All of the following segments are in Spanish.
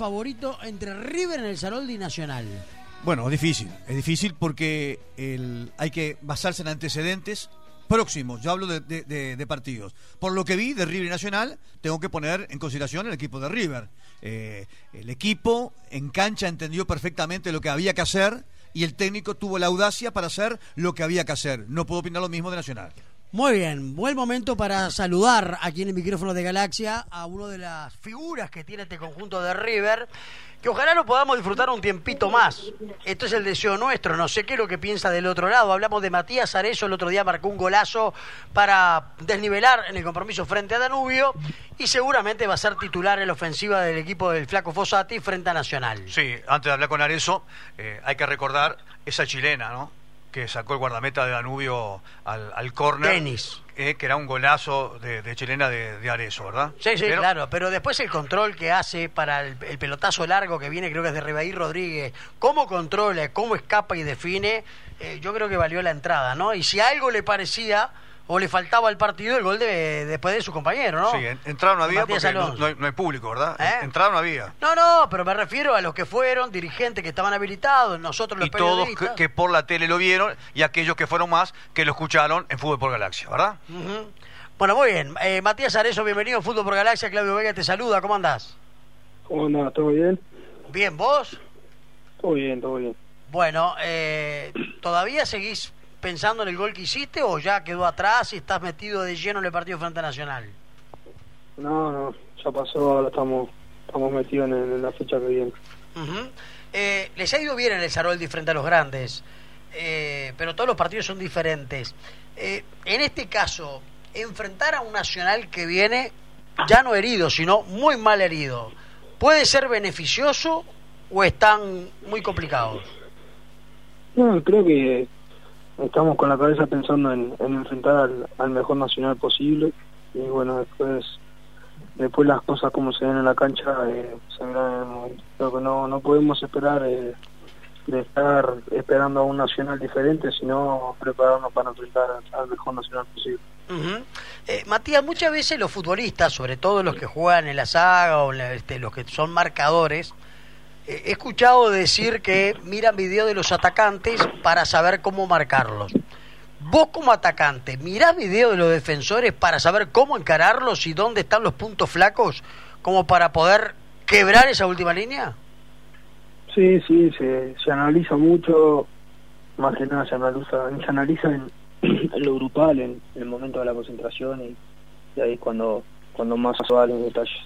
favorito entre River en el Saroldi Nacional? Bueno, es difícil, es difícil porque el, hay que basarse en antecedentes próximos, yo hablo de, partidos. Por lo que vi de River y Nacional, tengo que poner en consideración el equipo de River. Eh, el equipo en cancha entendió perfectamente lo que había que hacer y el técnico tuvo la audacia para hacer lo que había que hacer. No puedo opinar lo mismo de Nacional. Muy bien, buen momento para saludar aquí en el micrófono de Galaxia a una de las figuras que tiene este conjunto de River, que ojalá lo podamos disfrutar un tiempito más. Esto es el deseo nuestro, no sé qué es lo que piensa del otro lado. Hablamos de Matías Arezo, el otro día marcó un golazo para desnivelar en el compromiso frente a Danubio y seguramente va a ser titular en la ofensiva del equipo del Flaco Fossati frente a Nacional. Sí, antes de hablar con Arezo, eh, hay que recordar esa chilena, ¿no? Que sacó el guardameta de Danubio al, al córner. Tenis. Eh, que era un golazo de, de chilena de, de, Arezo, ¿verdad? Sí, sí, claro. Pero después el control que hace para el, el, pelotazo largo que viene, creo que es de Ribaí Rodríguez, cómo controla, cómo escapa y define, eh, yo creo que valió la entrada, ¿no? Y si algo le parecía o le faltaba al partido el gol de, después de su compañero, ¿no? Sí, entraron a vía porque no, no, hay, no, hay, público, ¿verdad? ¿Eh? Entraron a vía. No, no, pero me refiero a los que fueron, dirigentes que estaban habilitados, nosotros los y todos que, que, por la tele lo vieron y aquellos que fueron más que lo escucharon en Fútbol por Galaxia, ¿verdad? Uh -huh. Bueno, muy bien. Eh, Matías Arezo, bienvenido a Fútbol por Galaxia. Claudio Vega te saluda, ¿cómo andás? ¿Cómo andás? ¿Todo bien? Bien, ¿vos? Todo bien, todo bien. Bueno, eh, ¿todavía seguís pensando en el gol que hiciste o ya quedó atrás y estás metido de lleno en el partido frente a Nacional? No, no, ya pasó, ahora estamos, estamos metidos en, en la fecha que viene. Uh -huh. eh, les ha ido bien en el Saroldi frente a los grandes, eh, pero todos los partidos son diferentes. Eh, en este caso, enfrentar a un Nacional que viene ya no herido, sino muy mal herido, ¿puede ser beneficioso o están muy complicados? No, creo que estamos con la cabeza pensando en, en enfrentar al, al, mejor nacional posible. Y bueno después después las cosas como se ven en la cancha eh, se verán en el momento. Creo que no no podemos esperar eh, de estar esperando a un nacional diferente sino prepararnos para enfrentar al mejor nacional posible. Uh Matías muchas veces los futbolistas sobre todo los que juegan en la saga o este, los que son marcadores he escuchado decir que miran videos de los atacantes para saber cómo marcarlos. Vos como atacante, ¿mirás videos de los defensores para saber cómo encararlos y dónde están los puntos flacos como para poder quebrar esa última línea? Sí, sí, se, se analiza mucho, más que nada se analiza, se analiza en, en lo grupal, en, en, el momento de la concentración y, y ahí es cuando, cuando más se valen detalles.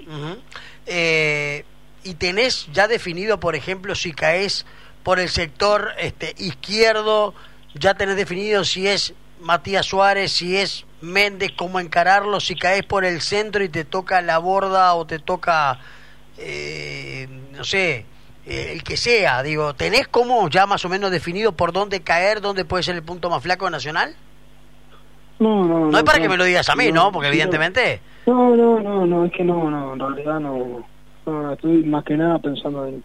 Uh -huh. eh, y tenés ya definido, por ejemplo, si caes por el sector este, izquierdo, ya tenés definido si es Matías Suárez, si es Méndez, cómo encararlo, si caes por el centro y te toca la borda o te toca, eh, no sé, eh, el que sea, digo, ¿tenés como ya más o menos definido por dónde caer, dónde puede ser el punto más flaco nacional? No, no, no. No es para no, que me lo digas a mí, ¿no? Porque evidentemente... No, no, no, no, es que no, no, en realidad no no, estoy más que nada pensando en,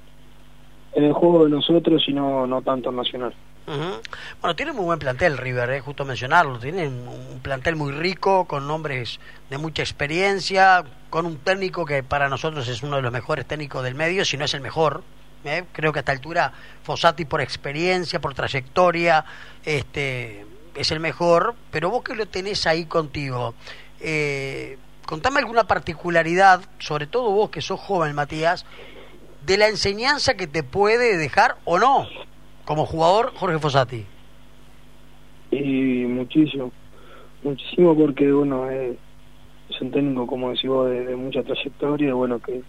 el juego de nosotros y no, no tanto en Nacional. Bueno, tiene muy buen plantel River, eh, justo mencionarlo. Tiene un plantel muy rico, con nombres de mucha experiencia, con un técnico que para nosotros es uno de los mejores técnicos del medio, si no es el mejor. Eh. Creo que a esta altura Fossati por experiencia, por trayectoria, este es el mejor. Pero vos que lo tenés ahí contigo, eh, contame alguna particularidad, sobre todo vos que sos joven, Matías, de la enseñanza que te puede dejar o no como jugador Jorge Fossati. Y muchísimo, muchísimo porque bueno es, es un técnico como decís vos de, de, mucha trayectoria, bueno que,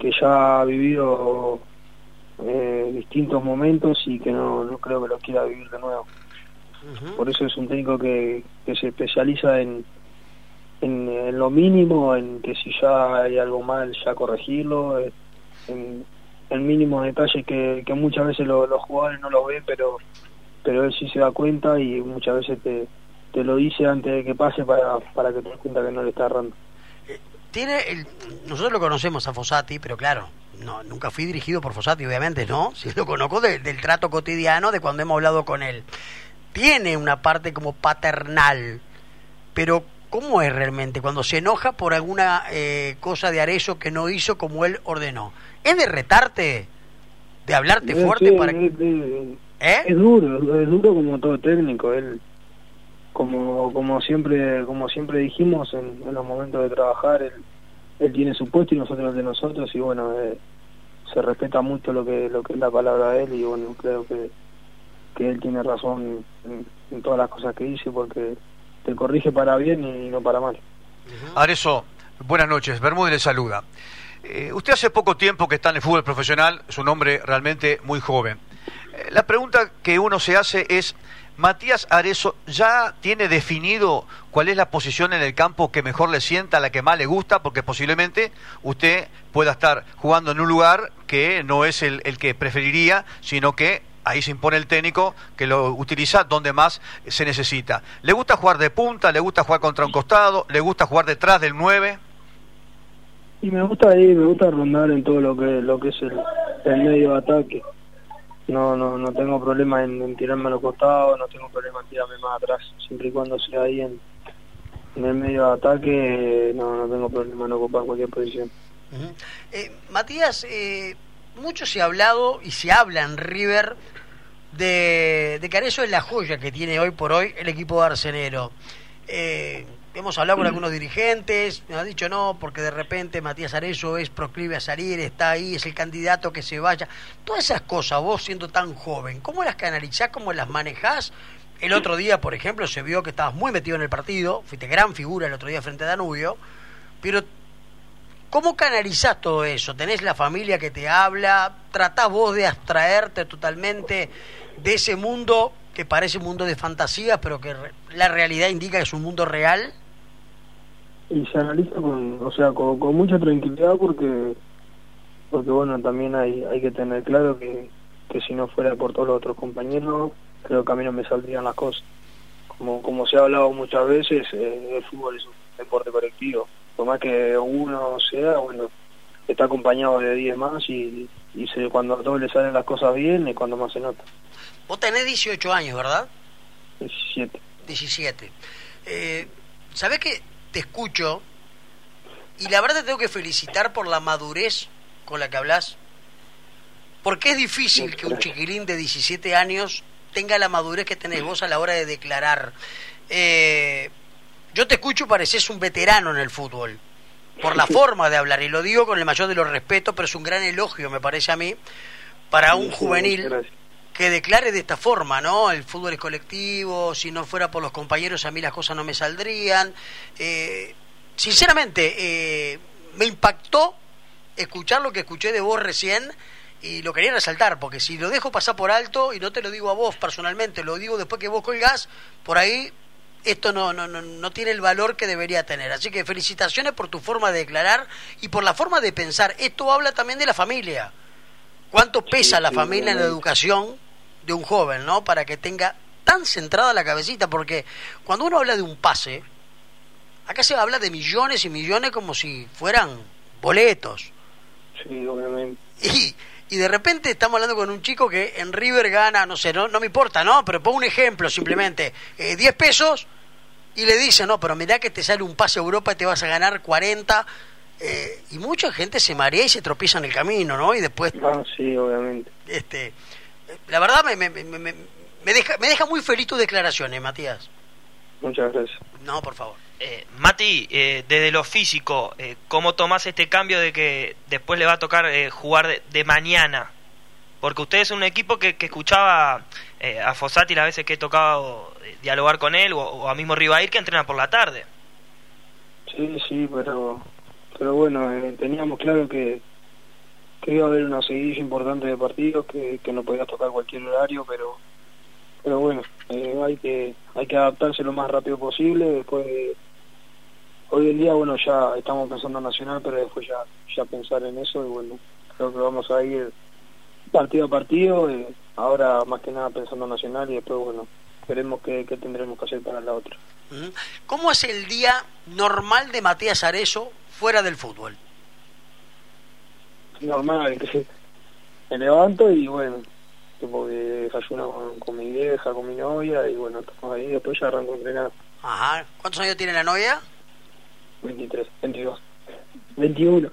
que ya ha vivido eh, distintos momentos y que no, no creo que lo quiera vivir de nuevo. Uh -huh. Por eso es un técnico que, que se especializa en en, lo mínimo, en que si ya hay algo mal, ya corregirlo, en, en mínimos detalles que, que muchas veces lo, los jugadores no lo ven, pero pero él sí se da cuenta y muchas veces te, te lo dice antes de que pase para, para que te des cuenta que no le está errando. Tiene el, nosotros lo conocemos a Fossati, pero claro, no, nunca fui dirigido por Fossati, obviamente, ¿no? Sí lo conozco de, del trato cotidiano, de cuando hemos hablado con él. Tiene una parte como paternal, pero ¿Cómo es realmente cuando se enoja por alguna eh, cosa de Arezzo que no hizo como él ordenó? ¿Es de retarte? ¿De hablarte fuerte para es, ¿Eh? es duro, es duro como todo técnico. Él, como como siempre como siempre dijimos en, los momentos de trabajar, él, él, tiene su puesto y nosotros el de nosotros y bueno, eh, se respeta mucho lo que lo que es la palabra de él y bueno, creo que, que él tiene razón en, todas las cosas que dice porque te corrige para bien y no para mal. Areso, buenas noches, Bermúdez le saluda. Eh, usted hace poco tiempo que está en el fútbol profesional, es un hombre realmente muy joven. Eh, la pregunta que uno se hace es, Matías Arezo ya tiene definido cuál es la posición en el campo que mejor le sienta, la que más le gusta, porque posiblemente usted pueda estar jugando en un lugar que no es el, que preferiría, sino que ahí se impone el técnico que lo utiliza donde más se necesita. ¿Le gusta jugar de punta? ¿Le gusta jugar contra un costado? ¿Le gusta jugar detrás del 9? Y me gusta ahí, me gusta rondar en todo lo que lo que es el, el medio de ataque no no no tengo problema en, tirarme a los costados, no tengo problema en tirarme más atrás, siempre y cuando sea ahí en, en el medio de ataque, no, no tengo problema en ocupar cualquier posición. eh, Matías, eh, mucho se ha hablado y se habla en River de, de que eso es la joya que tiene hoy por hoy el equipo de Arsenero. Eh, hemos hablado con algunos dirigentes, me han dicho no, porque de repente Matías Arezzo es proclive a salir, está ahí, es el candidato que se vaya. Todas esas cosas, vos siendo tan joven, ¿cómo las canalizás, cómo las manejás? El otro día, por ejemplo, se vio que estabas muy metido en el partido, fuiste gran figura el otro día frente a Danubio, pero ¿cómo canalizás todo eso? ¿Tenés la familia que te habla? ¿Tratás vos de abstraerte totalmente de ese mundo que parece un mundo de fantasía, pero que la realidad indica que es un mundo real? y se analiza con, o sea, con, mucha tranquilidad porque, porque bueno, también hay, hay que tener claro que, que si no fuera por todos los otros compañeros, creo que a mí no me saldrían las cosas. Como, como se ha hablado muchas veces, eh, el fútbol es un deporte colectivo. Por más que uno sea, bueno, está acompañado de 10 más y, y se, cuando a todos le salen las cosas bien es cuando más se nota. Vos tenés 18 años, ¿verdad? 17. 17. Eh, ¿Sabés que te escucho y la verdad te tengo que felicitar por la madurez con la que hablas. Porque es difícil que un chiquilín de 17 años tenga la madurez que tenés vos a la hora de declarar. Eh, yo te escucho, pareces un veterano en el fútbol, por la forma de hablar, y lo digo con el mayor de los respetos, pero es un gran elogio, me parece a mí, para un juvenil que declare de esta forma, ¿no? El fútbol es colectivo, si no fuera por los compañeros a mí las cosas no me saldrían. Eh, sinceramente, eh, me impactó escuchar lo que escuché de vos recién y lo quería resaltar, porque si lo dejo pasar por alto, y no te lo digo a vos personalmente, lo digo después que vos colgás, por ahí esto no, no, no, no tiene el valor que debería tener. Así que felicitaciones por tu forma de declarar y por la forma de pensar. Esto habla también de la familia. ¿Cuánto pesa la familia en la educación de un joven, ¿no? Para que tenga tan centrada la cabecita, porque cuando uno habla de un pase, acá se habla de millones y millones como si fueran boletos. Sí, obviamente. Y, y de repente estamos hablando con un chico que en River gana, no sé, no, no me importa, ¿no? Pero pongo un ejemplo simplemente, eh, 10 pesos y le dice, no, pero mirá que te sale un pase a Europa y te vas a ganar 40. Eh, y mucha gente se marea y se tropieza en el camino, ¿no? Y después... Ah, sí, obviamente. Este, la verdad me, me, me, me, deja, me deja muy feliz tus declaraciones, Matías. Muchas gracias. No, por favor. Eh, Mati, eh, desde lo físico, eh, ¿cómo tomás este cambio de que después le va a tocar eh, jugar de, mañana? Porque usted es un equipo que, que escuchaba a Fossati las veces que he tocado dialogar con él, o, a mismo Rivair que entrena por la tarde. Sí, sí, pero, pero bueno, teníamos claro que, que iba a haber una seguidilla importante de partidos, que, que no podía tocar cualquier horario, pero pero bueno, eh, hay que hay que adaptarse lo más rápido posible, después hoy en día bueno ya estamos pensando en Nacional, pero después ya ya pensar en eso y bueno, creo que vamos a ir partido a partido, eh, ahora más que nada pensando en Nacional y después bueno, veremos qué, qué tendremos que hacer para la otra. ¿Cómo es el día normal de Matías Arezo fuera del fútbol? Normal, que me levanto y bueno, tipo que desayuno con, con, mi vieja, con mi novia y bueno, estamos ahí, después ya arranco a entrenar. Ajá, ¿cuántos años tiene la novia? 23, 22. 21.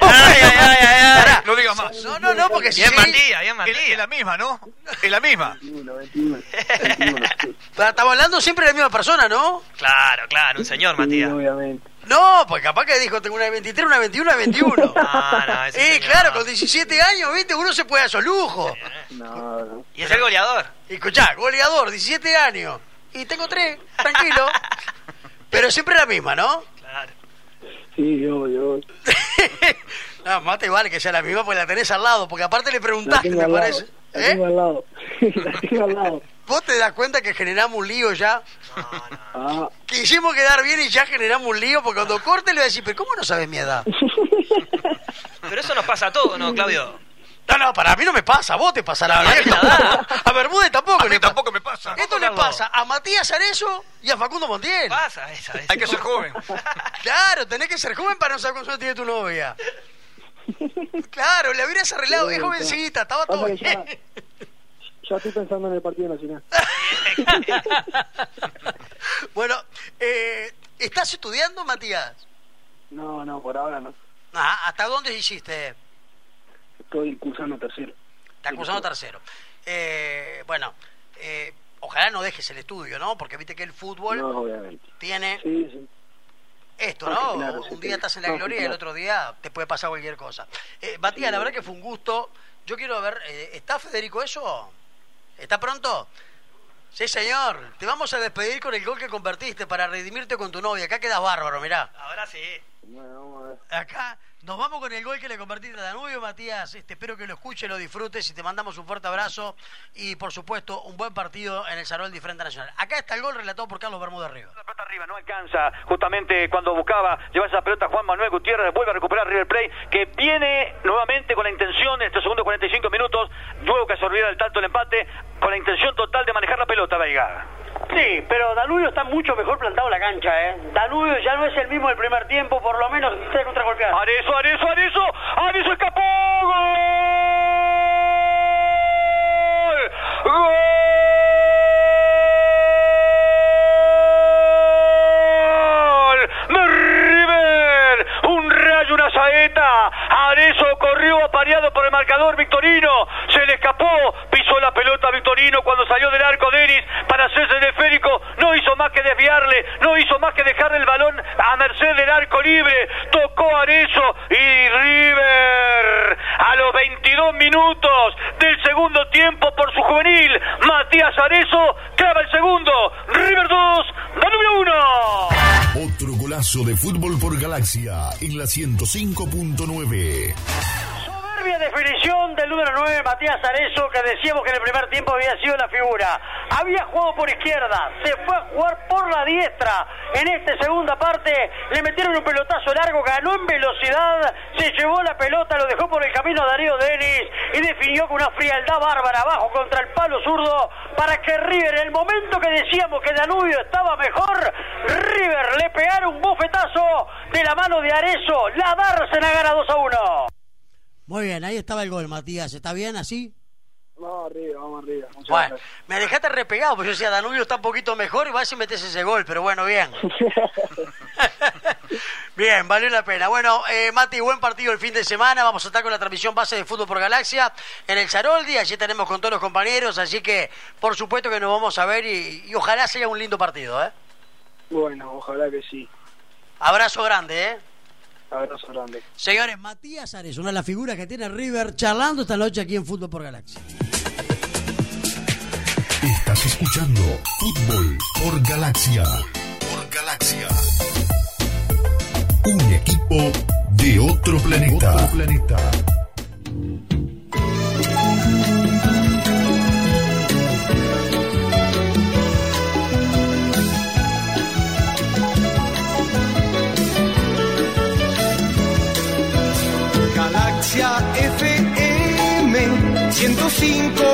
Ay, ay, ay. Pará. No digas más. No, no, no, porque Bien sí- Matías, bien Es, es Matías. la misma, ¿no? Es la misma. 21, 21. 21 sí. Estamos hablando siempre de la misma persona, ¿no? Claro, claro, un señor Sí, Matías. obviamente. No, pues capaz que dijo, tengo una de 23, una de 21, una de 21. No, no, ese Eh, señor. claro, con 17 años, ¿viste? Uno se puede dar esos lujos. No, no. Y es el goleador. Y escuchá, goleador, 17 años. Y tengo tres, tranquilo. Pero siempre la misma, ¿no? Claro. Sí, obvio, obvio. no, más te vale que sea la misma, pues la tenés al lado. Porque aparte le La preguntaste, tengo me al lado. parece. La ¿Eh? tengo al lado. La tengo al lado. ¿Vos te das cuenta que generamos un lío ya? No, no. Quisimos quedar bien y ya generamos un lío, porque cuando corte le voy a decir, pero ¿cómo no sabes mi edad? Pero eso nos pasa a todos, ¿no, Claudio? No, no, para mí no me pasa, a vos te pasará. A. A Bermúdez tampoco A mí tampoco me pasa. Esto le pasa a Matías Arezo y a Facundo Montiel. Pasa esa. esa. Hay que ser joven. Claro, tenés que ser joven para no saber cuántos años tiene tu novia. Claro, le hubieras arreglado, es jovencita, estaba todo bien. Ya estoy pensando en el partido nacional. bueno, eh, ¿estás estudiando, Matías? No, no, por ahora no. Ajá, ¿hasta dónde hiciste? Estoy cursando tercero. Estás cursando tercero. Eh, bueno, eh, ojalá no dejes el estudio, ¿no? Porque viste que el fútbol No, tiene Sí, sí. esto, Ah, ¿no? claro, un día estás en la No, gloria y el otro día te puede pasar cualquier cosa. Eh, Matías, la verdad que fue un gusto. Yo quiero ver, eh, ¿está Federico eso? ¿Está pronto? Sí, señor. Te vamos a despedir con el gol que convertiste para redimirte con tu novia. Acá quedas bárbaro, mirá. Ahora sí. Bueno, vamos a ver. Acá nos vamos con el gol que le convertiste a Danubio, Matías. Este, espero que lo escuches, lo disfrutes y te mandamos un fuerte abrazo. Y por supuesto, un buen partido en el Sarol de Frente Nacional. Acá está el gol relatado por Carlos Bermúdez Río. La pelota arriba, no alcanza. Justamente cuando buscaba llevar esa pelota Juan Manuel Gutiérrez, vuelve a recuperar River Plate, que viene nuevamente con la intención en estos segundos 45 minutos, luego que se olvida el tanto el empate, con la intención total de manejar la pelota, Veiga. Sí, pero Danubio está mucho mejor plantado en la cancha, ¿eh? Danubio ya no es el mismo del primer tiempo, por lo menos tres contra golpear. Arezo, Arezo, Arezo, Arezo escapó. ¡Gol! ¡Gol! ¡De River! Un rayo, una saeta. Arezo corrió 105.9. Soberbia definición del número 9, Matías Arezo, que decíamos que en el primer tiempo había sido la figura. Había jugado por izquierda, se fue a jugar por la diestra. En esta segunda parte le metieron un pelotazo largo, ganó en velocidad, se llevó la pelota, lo dejó por el camino a Darío Denis y definió con una frialdad bárbara abajo contra el palo zurdo para que River, en el momento que decíamos que Danubio estaba mejor, River le pegara un bofetazo de la mano de Arezo. La Dársena gana 2 a 1. Muy bien, ahí estaba el gol, Matías. ¿Está bien así? Vamos arriba, vamos arriba. Muchas Bueno, gracias. me dejaste repegado, porque yo decía, Danubio está un poquito mejor y vas y metes ese gol, pero bueno, bien. bien, valió la pena. Bueno, eh, Mati, buen partido el fin de semana. Vamos a estar con la transmisión base de Fútbol por Galaxia en el Charoldi. Allí tenemos con todos los compañeros, así que por supuesto que nos vamos a ver y, y ojalá sea un lindo partido. ¿eh? Bueno, ojalá que sí. Abrazo grande, ¿eh? Abrazo grande. Señores, Matías Ares, una de las figuras que tiene River charlando esta noche aquí en Fútbol por Galaxia. Estás escuchando Fútbol por Galaxia. Por Galaxia. Un equipo de otro planeta. Otro planeta. Galaxia FM 105.9